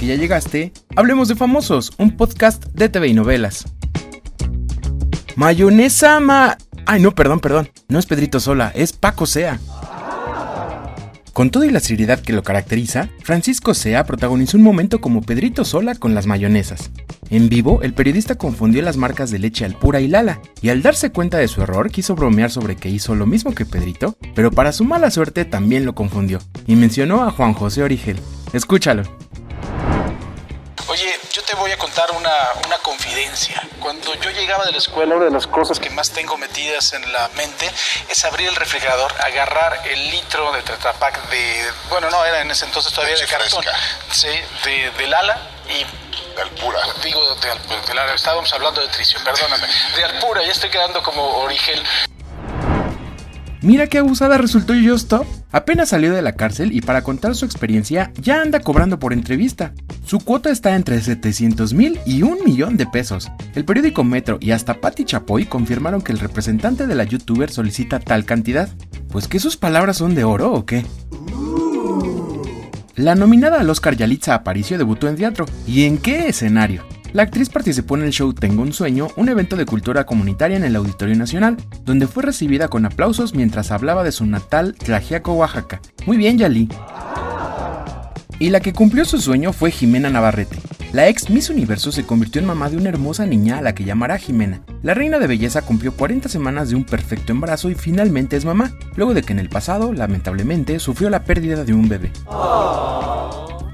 que ya llegaste, hablemos de famosos, un podcast de TV y novelas. Mayonesa ma... Ay, no, perdón, perdón. No es Pedrito Sola, es Paco Sea. Con toda y la seriedad que lo caracteriza, Francisco Sea protagonizó un momento como Pedrito Sola con las mayonesas. En vivo, el periodista confundió las marcas de leche Alpura y Lala, y al darse cuenta de su error quiso bromear sobre que hizo lo mismo que Pedrito, pero para su mala suerte también lo confundió, y mencionó a Juan José Origel. Escúchalo. Voy a contar una, una confidencia. Cuando yo llegaba de la escuela, una de las cosas que más tengo metidas en la mente es abrir el refrigerador, agarrar el litro de Tetra Pak de... Bueno, no, era en ese entonces todavía de cartón. Sí, de, de Lala y De Alpura. digo de, Al- de Lala, estábamos hablando de Tricio, perdóname. De Alpura, ya estoy quedando como Origel. Mira qué abusada resultó Stop. Apenas salió de la cárcel y para contar su experiencia ya anda cobrando por entrevista. Su cuota está entre 700 mil y un millón de pesos. El periódico Metro y hasta Patti Chapoy confirmaron que el representante de la youtuber solicita tal cantidad. Pues que sus palabras son de oro o qué? La nominada al Oscar Yalitza Aparicio debutó en teatro. ¿Y en qué escenario? La actriz participó en el show Tengo un sueño, un evento de cultura comunitaria en el Auditorio Nacional, donde fue recibida con aplausos mientras hablaba de su natal Tlaxiaco, Oaxaca. Muy bien, Yali. Y la que cumplió su sueño fue Jimena Navarrete. La ex Miss Universo se convirtió en mamá de una hermosa niña a la que llamará Jimena. La reina de belleza cumplió 40 semanas de un perfecto embarazo y finalmente es mamá, luego de que en el pasado, lamentablemente, sufrió la pérdida de un bebé.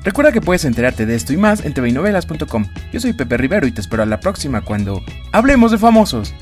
Recuerda que puedes enterarte de esto y más en tvinovelas.com. Yo soy Pepe Rivero y te espero a la próxima cuando hablemos de famosos.